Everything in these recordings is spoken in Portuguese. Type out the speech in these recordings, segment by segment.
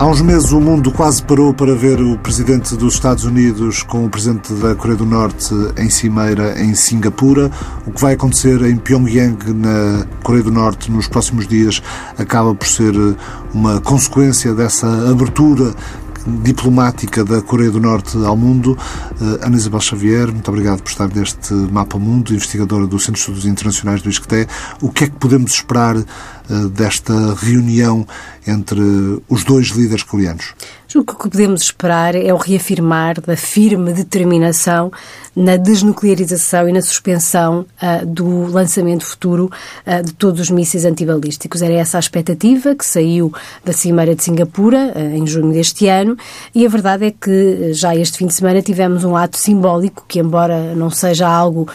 Há uns meses o mundo quase parou para ver o presidente dos Estados Unidos com o presidente da Coreia do Norte em cimeira em Singapura. O que vai acontecer em Pyongyang, na Coreia do Norte, nos próximos dias, acaba por ser uma consequência dessa abertura diplomática da Coreia do Norte ao mundo. Uh, Ana Isabel Xavier, muito obrigado por estar neste Mapa Mundo, investigadora do Centro de Estudos Internacionais do ISCTE. O que é que podemos esperar desta reunião entre os dois líderes coreanos? O que podemos esperar é o reafirmar da firme determinação na desnuclearização e na suspensão uh, do lançamento futuro uh, de todos os mísseis antibalísticos. Era essa a expectativa que saiu da Cimeira de Singapura uh, em junho deste ano e a verdade é que já este fim de semana tivemos um ato simbólico que, embora não seja algo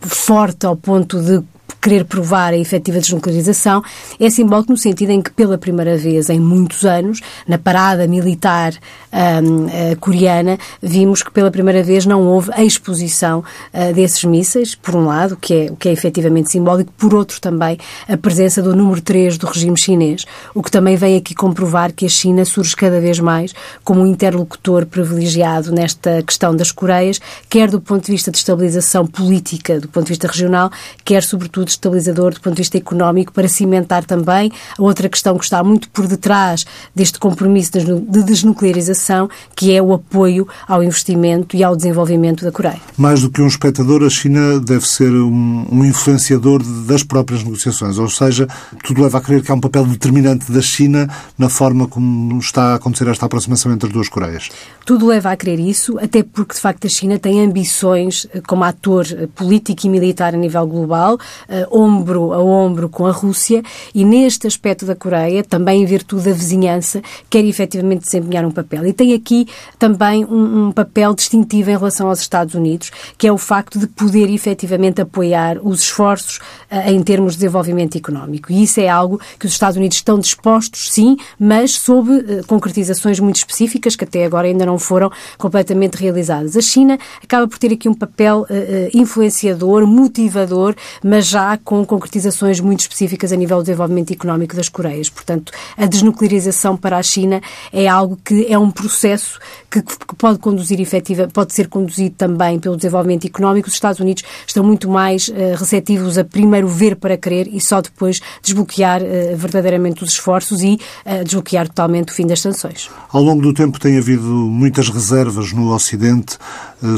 forte ao ponto de querer provar a efetiva desnuclearização, é simbólico no sentido em que, pela primeira vez em muitos anos, na parada militar um, uh, coreana, vimos que pela primeira vez não houve a exposição uh, desses mísseis, por um lado, que é, o que é efetivamente simbólico, por outro também a presença do número 3 do regime chinês, o que também vem aqui comprovar que a China surge cada vez mais como um interlocutor privilegiado nesta questão das Coreias, quer do ponto de vista de estabilização política, do ponto de vista regional, quer sobretudo estabilizador do ponto de vista económico para cimentar também a outra questão que está muito por detrás deste compromisso de desnuclearização, que é o apoio ao investimento e ao desenvolvimento da Coreia. Mais do que um espectador, a China deve ser um, um influenciador das próprias negociações, ou seja, tudo leva a crer que há um papel determinante da China na forma como está a acontecer esta aproximação entre as duas Coreias. Tudo leva a crer isso, até porque de facto a China tem ambições eh, como ator eh, político e militar a nível global, uh, ombro a ombro com a Rússia e neste aspecto da Coreia, também em virtude da vizinhança, quer efetivamente desempenhar um papel. E tem aqui também um, um papel distintivo em relação aos Estados Unidos, que é o facto de poder efetivamente apoiar os esforços uh, em termos de desenvolvimento económico. E isso é algo que os Estados Unidos estão dispostos, sim, mas sob uh, concretizações muito específicas que até agora ainda não foram completamente realizadas. A China acaba por ter aqui um papel influenciador, motivador, mas já com concretizações muito específicas a nível do desenvolvimento económico das Coreias. Portanto, a desnuclearização para a China é algo que é um processo que, que pode conduzir efetiva, pode ser conduzido também pelo desenvolvimento económico. Os Estados Unidos estão muito mais uh, receptivos a primeiro ver para crer e só depois desbloquear uh, verdadeiramente os esforços e uh, desbloquear totalmente o fim das sanções. Ao longo do tempo tem havido muitas reservas no Ocidente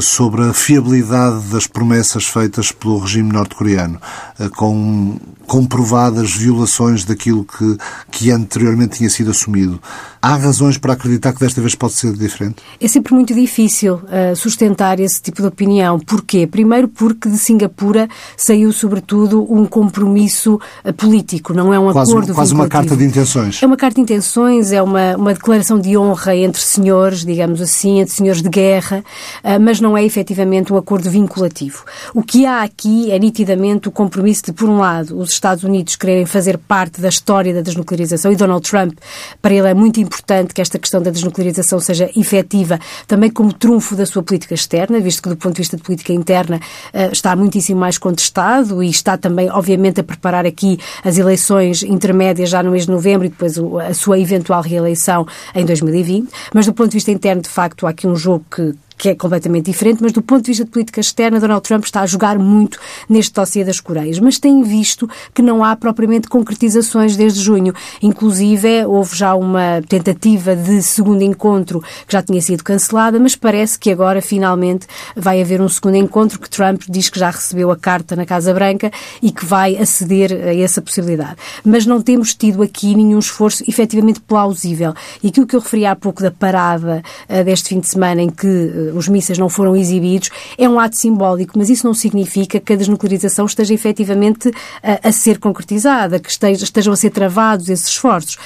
sobre a fiabilidade das promessas feitas pelo regime norte-coreano. Eh, com comprovadas violações daquilo que, que anteriormente tinha sido assumido. Há razões para acreditar que desta vez pode ser diferente? É sempre muito difícil uh, sustentar esse tipo de opinião. Porquê? Primeiro porque de Singapura saiu sobretudo um compromisso político, não é um quase, acordo Quase uma carta de intenções. É uma carta de intenções, é uma, uma declaração de honra entre senhores, digamos assim, entre senhores de guerra, uh, mas não é efetivamente um acordo vinculativo. O que há aqui é nitidamente o compromisso de, por um lado, os Estados Unidos quererem fazer parte da história da desnuclearização e Donald Trump, para ele é muito importante que esta questão da desnuclearização seja efetiva também como trunfo da sua política externa, visto que do ponto de vista de política interna eh, está muitíssimo mais contestado e está também, obviamente, a preparar aqui as eleições intermédias já no mês de novembro e depois a sua eventual reeleição em 2020. Mas do ponto de vista interno, de facto, há aqui um jogo que, que é completamente diferente, mas do ponto de vista de política externa, Donald Trump está a jogar muito neste dossiê das Coreias. Mas tem visto que não há propriamente concretizações desde junho. Inclusive, houve já uma tentativa de segundo encontro que já tinha sido cancelada, mas parece que agora, finalmente, vai haver um segundo encontro que Trump diz que já recebeu a carta na Casa Branca e que vai aceder a essa possibilidade. Mas não temos tido aqui nenhum esforço efetivamente plausível. E aquilo que eu referi há pouco da parada uh, deste fim de semana em que uh, os mísseis não foram exibidos, é um ato simbólico, mas isso não significa que a desnuclearização esteja efetivamente a, a ser concretizada, que esteja, estejam a ser travados esses esforços,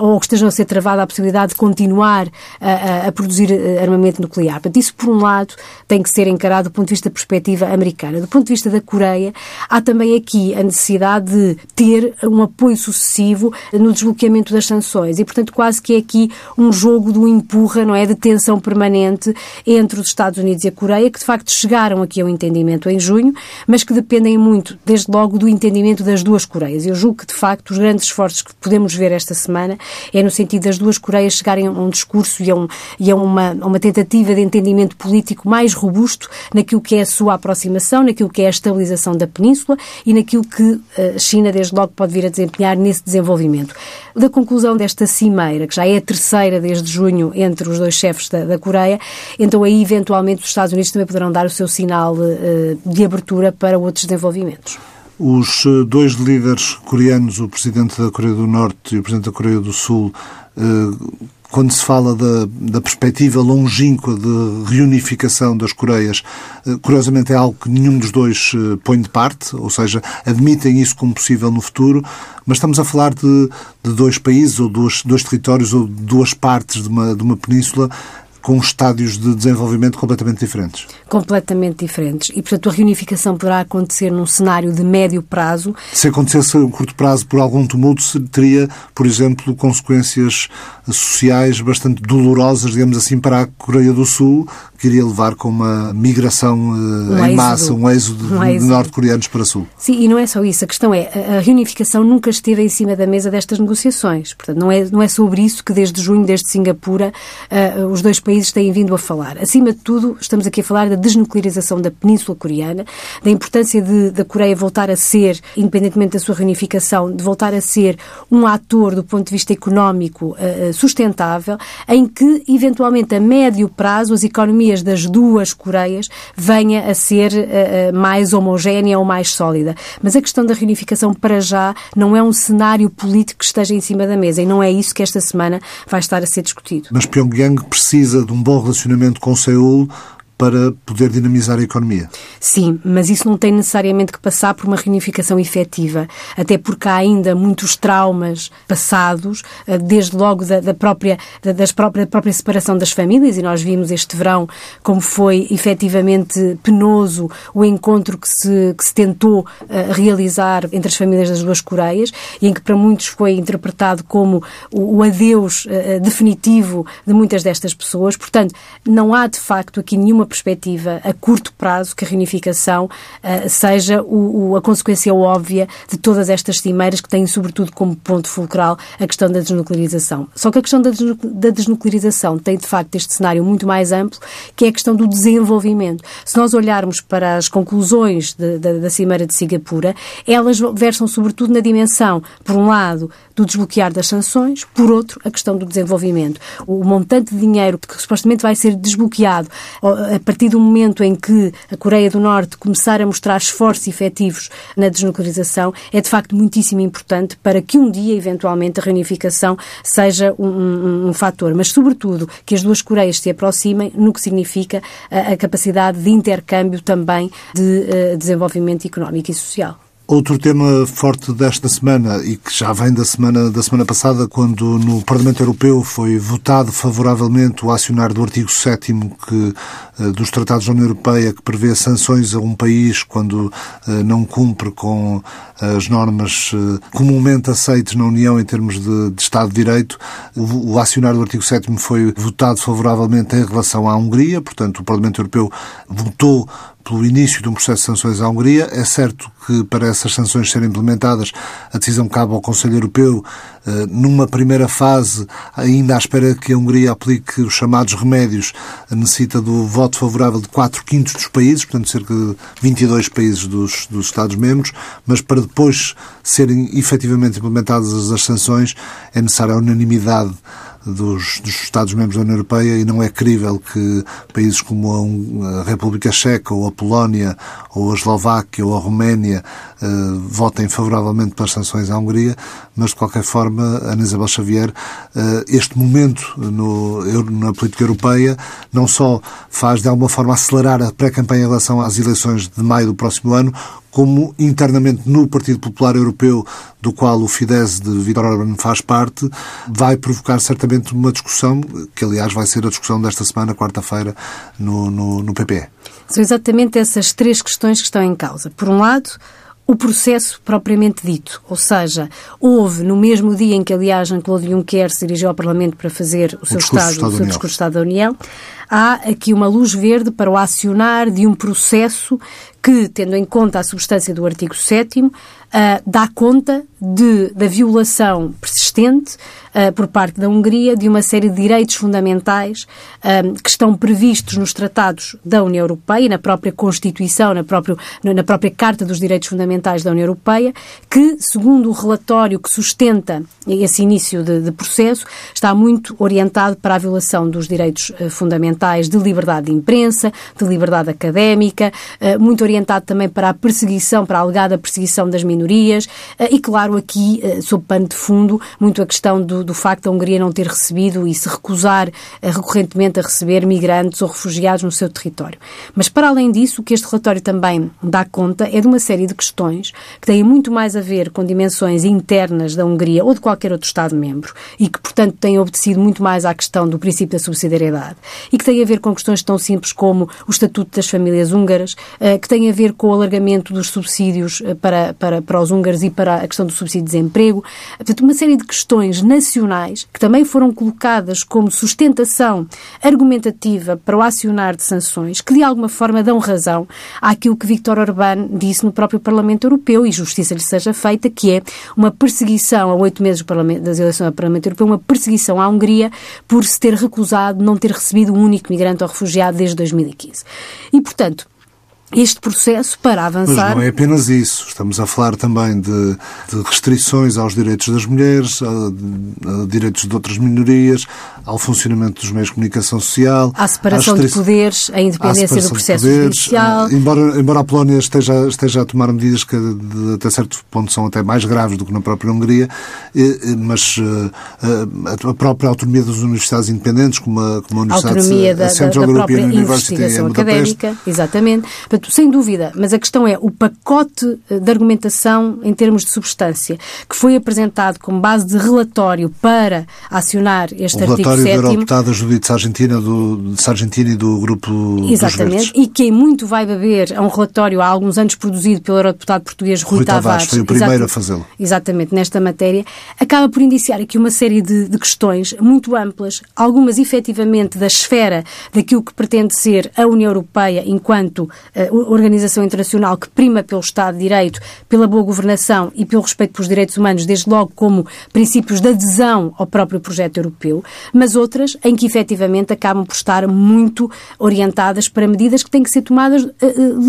ou que estejam a ser travada a possibilidade de continuar a, a, produzir eh, armamento nuclear. Portanto, isso, por um lado, tem que ser encarado do ponto de vista da perspectiva americana. Do ponto de vista da Coreia, há também aqui a necessidade de ter um apoio sucessivo no desbloqueamento das sanções e, portanto, quase que é aqui um jogo do empurra, não é, de tensão permanente entre entre os Estados Unidos e a Coreia, que de facto chegaram aqui ao entendimento em junho, mas que dependem muito, desde logo, do entendimento das duas Coreias. Eu julgo que, de facto, os grandes esforços que podemos ver esta semana é no sentido das duas Coreias chegarem a um discurso e a, um, e a uma, uma tentativa de entendimento político mais robusto naquilo que é a sua aproximação, naquilo que é a estabilização da península e naquilo que eh, a China, desde logo, pode vir a desempenhar nesse desenvolvimento. Da conclusão desta cimeira, que já é a terceira desde junho entre os dois chefes da, da Coreia, então aí, eventualmente, os Estados Unidos também poderão dar o seu sinal uh, de abertura para outros desenvolvimentos. Os eh, dois líderes coreanos, o presidente da Coreia do Norte e o presidente da Coreia do Sul, quando se fala da, da perspectiva longínqua de reunificação das Coreias, eh, curiosamente é algo que nenhum dos dois eh, põe de parte, ou seja, admitem isso como possível no futuro, mas estamos a falar de, de dois países, ou dois, dois territórios, ou duas partes de uma, de uma península com estádios de desenvolvimento completamente diferentes. Completamente diferentes. E, portanto, a reunificação poderá acontecer num cenário de médio prazo. Se acontecesse a curto prazo por algum tumulto, teria, por exemplo, consequências sociais bastante dolorosas, digamos assim, para a Coreia do Sul, que iria levar com uma migração uh, um em êxodo. massa, um êxodo, um êxodo. de norte-coreanos para sul. Sim, e não é só isso. A questão é, a reunificação nunca esteve em cima da mesa destas negociações. Portanto, não é, não é sobre isso que desde junho, desde Singapura, uh, os dois países têm vindo a falar. Acima de tudo, estamos aqui a falar da desnuclearização da Península Coreana, da importância de, da Coreia voltar a ser, independentemente da sua reunificação, de voltar a ser um ator do ponto de vista económico uh, sustentável, em que, eventualmente, a médio prazo, as economias das duas Coreias venha a ser uh, mais homogénea ou mais sólida. Mas a questão da reunificação, para já, não é um cenário político que esteja em cima da mesa e não é isso que esta semana vai estar a ser discutido. Mas Pyongyang precisa de um bom relacionamento com Seul para poder dinamizar a economia. Sim, mas isso não tem necessariamente que passar por uma reunificação efetiva, até porque há ainda muitos traumas passados, eh, desde logo da, da própria, da, das própria, da própria separação das famílias, e nós vimos este verão como foi efetivamente penoso o encontro que se, que se tentou uh, realizar entre as famílias das duas Coreias, e em que para muitos foi interpretado como o, o adeus uh, definitivo de muitas destas pessoas. Portanto, não há de facto aqui nenhuma perspectiva a curto prazo que a reunificação uh, seja o, o, a consequência óbvia de todas estas cimeiras que têm, sobretudo, como ponto fulcral a questão da desnuclearização. Só que a questão da, desnuclearização tem, de facto, este cenário muito mais amplo, que é a questão do desenvolvimento. Se nós olharmos para as conclusões de, de, da Cimeira de Singapura, elas versam, sobretudo, na dimensão, por um lado, do desbloquear das sanções, por outro, a questão do desenvolvimento. O montante de dinheiro que supostamente vai ser desbloqueado a partir do momento em que a Coreia do Norte começar a mostrar esforços efetivos na desnuclearização, é de facto muitíssimo importante para que um dia, eventualmente, a reunificação seja um, um, um fator. Mas, sobretudo, que as duas Coreias se aproximem no que significa a, a capacidade de intercâmbio também de uh, desenvolvimento económico e social. Outro tema forte desta semana e que já vem da semana, da semana passada, quando no Parlamento Europeu foi votado favoravelmente o acionar do artigo 7 que, eh, dos Tratados da União Europeia que prevê sanções a um país quando eh, não cumpre com as normas eh, comumente aceites na União em termos de, de Estado de Direito. O, o acionar do artigo 7 foi votado favoravelmente em relação à Hungria, portanto o Parlamento Europeu votou pelo início de um processo de sanções à Hungria. É certo que para essas sanções serem implementadas, a decisão cabe ao Conselho Europeu, eh, numa primeira fase, ainda à espera que a Hungria aplique os chamados remédios, necessita do voto favorável de 4 quintos dos países, portanto cerca de 22 países dos, dos Estados-membros, mas para depois serem efetivamente implementadas as sanções é necessária a unanimidade dos, dos Estados-membros da União Europeia e não é crível que países como a, República Checa ou a Polónia ou a Eslováquia ou a Roménia eh, votem favoravelmente pelas sanções à Hungria, mas de qualquer forma, Ana Isabel Xavier, eh, este momento no, na política europeia não só faz de alguma forma acelerar a pré-campanha em relação às eleições de maio do próximo ano, como internamente no Partido Popular Europeu, do qual o Fidesz de Viktor Orban faz parte, vai provocar certamente uma discussão, que aliás vai ser a discussão desta semana, quarta-feira, no, no, no PPE. São exatamente essas três questões que estão em causa. Por um lado, o processo propriamente dito. Ou seja, houve, no mesmo dia em que, aliás, Jean-Claude Juncker se dirigiu ao Parlamento para fazer o, o seu, Estado, o seu discurso de Estado da União, há aqui uma luz verde para o acionar de um processo que, tendo em conta a substância do artigo 7 uh, dá conta de, da violação persistente uh, por parte da Hungria de uma série de direitos fundamentais uh, que estão previstos nos tratados da União Europeia, na própria Constituição, na, próprio, na própria Carta dos Direitos Fundamentais da União Europeia, que, segundo o relatório que sustenta esse início de, de processo, está muito orientado para a violação dos direitos uh, fundamentais de liberdade de imprensa, de liberdade académica, muito orientado também para a perseguição, para a alegada perseguição das minorias e, claro, aqui, sob pano de fundo, muito a questão do, do facto da Hungria não ter recebido e se recusar recorrentemente a receber migrantes ou refugiados no seu território. Mas, para além disso, o que este relatório também dá conta é de uma série de questões que têm muito mais a ver com dimensões internas da Hungria ou de qualquer outro Estado-membro e que, portanto, têm obedecido muito mais à questão do princípio da subsidiariedade e que têm a ver com questões tão simples como o Estatuto das Famílias Húngaras, uh, que têm a ver com o alargamento dos subsídios uh, para, para, para os húngaros e para a questão do subsídio de desemprego. Portanto, uma série de questões nacionais que também foram colocadas como sustentação argumentativa para o acionar de sanções, que de alguma forma dão razão àquilo que Viktor Orbán disse no próprio Parlamento Europeu, e justiça lhe seja feita, que é uma perseguição a oito meses das eleições ao Parlamento Europeu, uma perseguição à Hungria por se ter recusado não ter recebido um único migrante ou refugiado desde 2015. E, portanto, este processo para avançar. Mas não é apenas isso. Estamos a falar também de, de restrições aos direitos das mulheres, a, a, direitos de outras minorias, ao funcionamento dos meios de comunicação social. À separação de poderes, à independência do processo judicial. Embora, embora a Polónia esteja, esteja a tomar medidas que de, até certo ponto são até mais graves do que na própria Hungria, mas a, própria autonomia das universidades independentes, como a, como a Universidade autonomia da, Central da, da própria investigação académica, exatamente Portanto, sem dúvida, mas a questão é o pacote eh, de argumentação em termos de substância que foi apresentado como base de relatório para acionar este artigo 7 O relatório do deputada Judite Sargentini, do, de Sargentini do Grupo Exatamente, e que muito vai beber a um relatório há alguns anos produzido pelo eurodeputado português Rui, Rui Tavares. Foi o primeiro a fazê-lo. Exatamente, nesta matéria, acaba por indiciar aqui uma série de, de questões muito amplas, algumas efetivamente da esfera daquilo que pretende ser a União Europeia enquanto uh, organização internacional que prima pelo Estado de Direito, pela boa governação e pelo respeito pelos direitos humanos, desde logo como princípios de adesão ao próprio projeto europeu, mas outras em que efetivamente acabam por estar muito orientadas para medidas que têm que ser tomadas uh,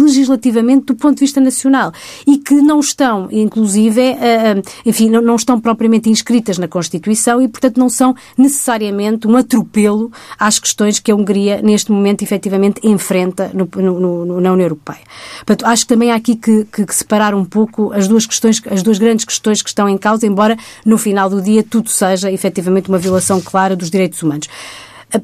legislativamente do ponto de vista nacional e que não estão, inclusive, uh, enfim, não, não estão propriamente inscritas na Constituição e, portanto, não são necessariamente um atropelo às questões que a Hungria, neste momento, efetivamente enfrenta no, no, no, na União Europeia. Portanto, acho que também há aqui que, que, que, separar um pouco as duas questões, as duas grandes questões que estão em causa, embora no final do dia tudo seja efetivamente uma violação clara dos direitos humanos.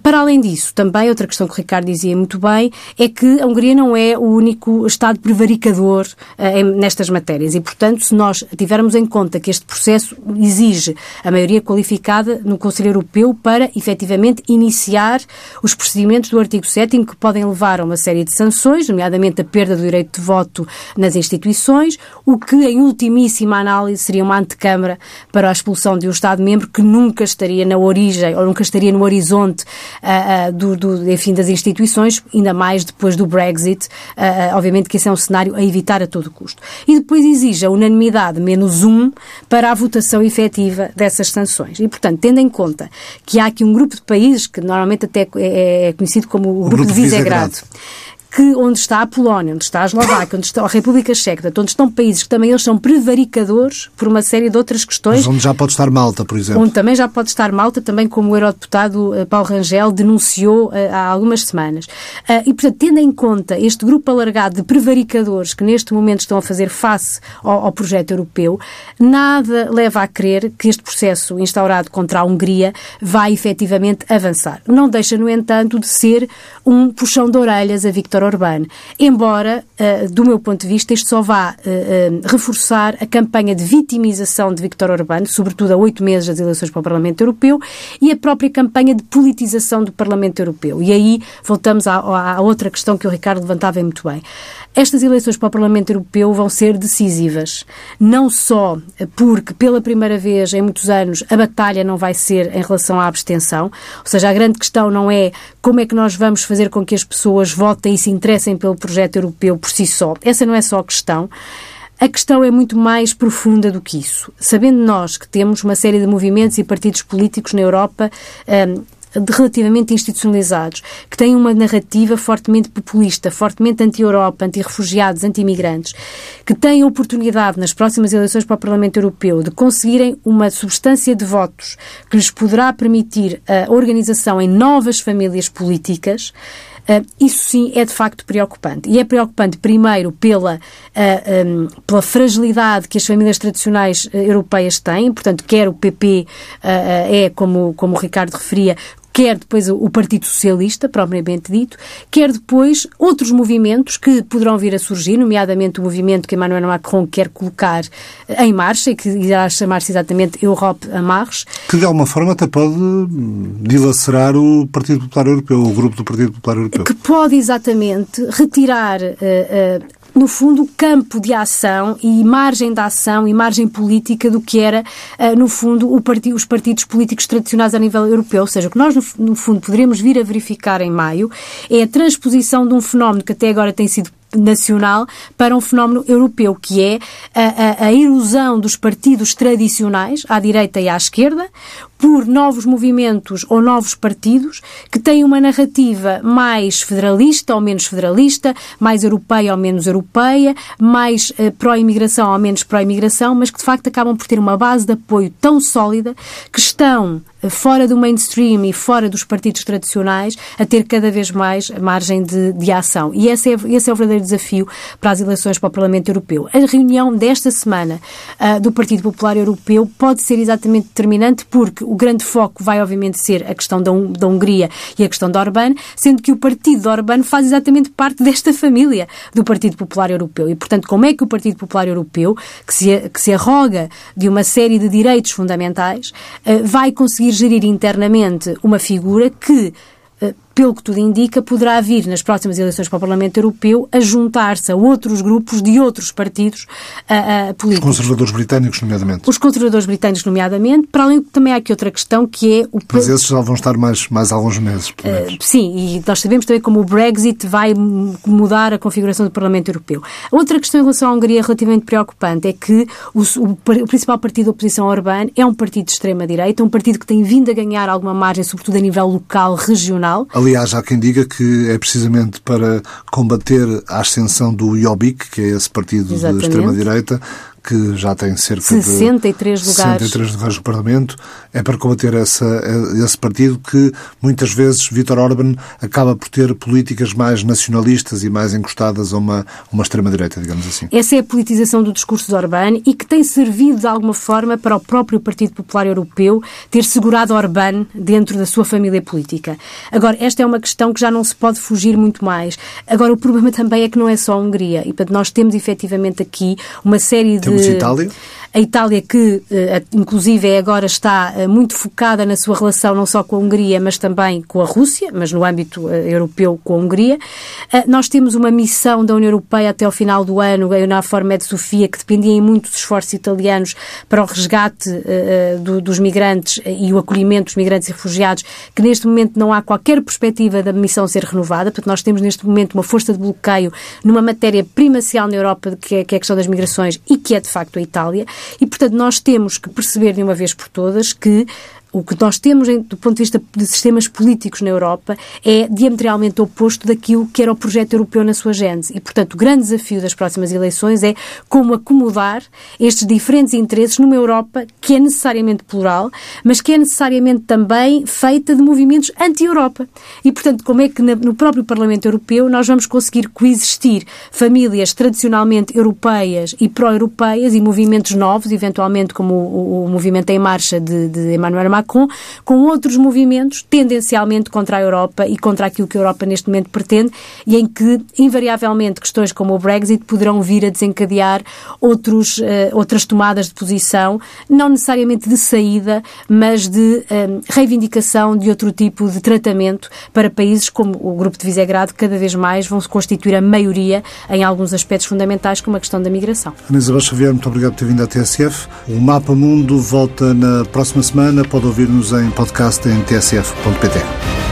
Para além disso, também outra questão que o Ricardo dizia muito bem é que a Hungria não é o único Estado prevaricador uh, nestas matérias. E, portanto, se nós tivermos em conta que este processo exige a maioria qualificada no Conselho Europeu para, efetivamente, iniciar os procedimentos do artigo 7 que podem levar a uma série de sanções, nomeadamente a perda do direito de voto nas instituições, o que, em ultimíssima análise, seria uma antecâmara para a expulsão de um Estado-membro que nunca estaria na origem ou nunca estaria no horizonte uh, do, do, enfim, das instituições, ainda mais depois do Brexit. Uh, obviamente que esse é um cenário a evitar a todo custo. E depois exige a unanimidade menos um para a votação efetiva dessas sanções. E, portanto, tendo em conta que há aqui um grupo de países que normalmente até é, é conhecido como o, o grupo, grupo, de Visegrado, Visegrado que onde está a Polónia, onde está a Eslováquia, onde está a República Checa, onde estão países que também eles são prevaricadores por uma série de outras questões. Mas onde já pode estar Malta, por exemplo. Onde também já pode estar Malta, também como o eurodeputado eh, Paulo Rangel denunciou uh, há algumas semanas. Uh, e, portanto, tendo em conta este grupo alargado de prevaricadores que neste momento estão a fazer face ao, ao projeto europeu, nada leva a crer que este processo instaurado contra a Hungria vai efetivamente avançar. Não deixa, no entanto, de ser um puxão de orelhas a Victor Orbán. Embora, uh, do meu ponto de vista, isto só vá uh, uh, reforçar a campanha de vitimização de Viktor Orbán, sobretudo a oito meses das eleições para o Parlamento Europeu, e a própria campanha de politização do Parlamento Europeu. E aí voltamos à, à outra questão que o Ricardo levantava muito bem. Estas eleições para o Parlamento Europeu vão ser decisivas, não só porque, pela primeira vez em muitos anos, a batalha não vai ser em relação à abstenção, ou seja, a grande questão não é como é que nós vamos fazer com que as pessoas votem e se interessem pelo projeto europeu por si só. Essa não é só a questão. A questão é muito mais profunda do que isso. Sabendo nós que temos uma série de movimentos e partidos políticos na Europa um, relativamente institucionalizados, que têm uma narrativa fortemente populista, fortemente anti-Europa, anti-refugiados, anti-imigrantes, que têm a oportunidade nas próximas eleições para o Parlamento Europeu de conseguirem uma substância de votos que lhes poderá permitir a organização em novas famílias políticas, Uh, isso sim é de facto preocupante. E é preocupante, primeiro, pela, uh, ah, um, pela fragilidade que as famílias tradicionais uh, europeias têm, portanto, quer o PP é, como, como o Ricardo referia, quer depois o Partido Socialista, propriamente dito, quer depois outros movimentos que poderão vir a surgir, nomeadamente o movimento que Emmanuel Macron quer colocar em marcha e que irá chamar-se exatamente Europe à Marche. Que de alguma forma até pode dilacerar o Partido Popular Europeu, o grupo do Partido Popular Europeu. Que pode exatamente retirar uh, uh, no fundo, campo de ação e margem de ação e margem política do que era, uh, no fundo, os partidos políticos tradicionais a nível europeu. Ou seja, o que nós, no, no fundo, poderíamos vir a verificar em maio é a transposição de um fenómeno que até agora tem sido nacional para um fenómeno europeu, que é a, a, a erosão dos partidos tradicionais, à direita e à esquerda, por novos movimentos ou novos partidos que têm uma narrativa mais federalista ou menos federalista, mais europeia ou menos europeia, mais uh, pró-imigração ou menos pró-imigração, mas que de facto acabam por ter uma base de apoio tão sólida que estão uh, fora do mainstream e fora dos partidos tradicionais a ter cada vez mais margem de, de ação. E esse é, esse é o verdadeiro desafio para as eleições para o Parlamento Europeu. A reunião desta semana uh, do Partido Popular Europeu pode ser exatamente determinante porque o grande foco vai, obviamente, ser a questão da, da Hungria e a questão da Orbán, sendo que o partido de Orbán faz exatamente parte desta família do Partido Popular Europeu. E, portanto, como é que o Partido Popular Europeu, que se, que se arroga de uma série de direitos fundamentais, eh, vai conseguir gerir internamente uma figura que eh, pelo que tudo indica, poderá vir nas próximas eleições para o Parlamento Europeu a juntar-se a outros grupos de outros partidos uh, políticos. Os conservadores britânicos, nomeadamente. Os conservadores britânicos, nomeadamente. Para além, também há aqui outra questão que é... O... Mas esses já vão estar mais, mais alguns meses, pelo menos. Uh, sim, e nós sabemos também como o Brexit vai mudar a configuração do Parlamento Europeu. Outra questão em relação à Hungria relativamente preocupante é que o, o, o principal partido da oposição Orbán é um partido de extrema-direita, um partido que tem vindo a ganhar alguma margem, sobretudo a nível local, regional. Aliás, há quem diga que é precisamente para combater a ascensão do Jobbik, que é esse partido Exatamente. de extrema-direita, que já tem cerca 63 de lugares. 63 lugares no Parlamento, é para combater essa, esse partido que muitas vezes Vítor Orban acaba por ter políticas mais nacionalistas e mais encostadas a uma, uma extrema-direita, digamos assim. Essa é a politização do discurso de Orban e que tem servido de alguma forma para o próprio Partido Popular Europeu ter segurado Orban dentro da sua família política. Agora, esta é uma questão que já não se pode fugir muito mais. Agora, o problema também é que não é só a Hungria e, portanto, nós temos efetivamente aqui uma série de temos Itália? A Itália, que eh, inclusive é agora está eh, muito focada na sua relação não só com a Hungria, mas também com a Rússia, mas no âmbito eh, europeu com a Hungria. Nós temos uma missão da União Europeia até ao final do ano, a EUNAVFOR Med Sofia, que dependia muito dos esforços italianos para o resgate dos migrantes e o acolhimento dos migrantes e refugiados, que neste momento não há qualquer perspectiva da missão ser renovada. Portanto, nós temos neste momento uma força de bloqueio numa matéria primacial na Europa, que é, que é a questão das migrações e que é de facto a Itália. E, portanto, nós temos que perceber de uma vez por todas que o que nós temos do ponto de vista de sistemas políticos na Europa é diametralmente oposto daquilo que era o projeto europeu na sua gênese. E, portanto, o grande desafio das próximas eleições é como acomodar estes diferentes interesses numa Europa que é necessariamente plural, mas que é necessariamente também feita de movimentos anti-Europa. E, portanto, como é que no próprio Parlamento Europeu nós vamos conseguir coexistir famílias tradicionalmente europeias e pró-europeias e movimentos novos, eventualmente como o, o, movimento em marcha de, de Emmanuel Macron, Macron, com outros movimentos tendencialmente contra a Europa e contra aquilo que a Europa neste momento pretende e em que, invariavelmente, questões como o Brexit poderão vir a desencadear outros, uh, outras tomadas de posição, não necessariamente de saída, mas de um, reivindicação de outro tipo de tratamento para países como o Grupo de Visegrado, que cada vez mais vão se constituir a maioria em alguns aspectos fundamentais, como a questão da migração. Ana Isabel Xavier, muito obrigado por ter vindo à TSF. O Mapa Mundo volta na próxima semana. Pode ouvir-nos em podcast em tsf.pt.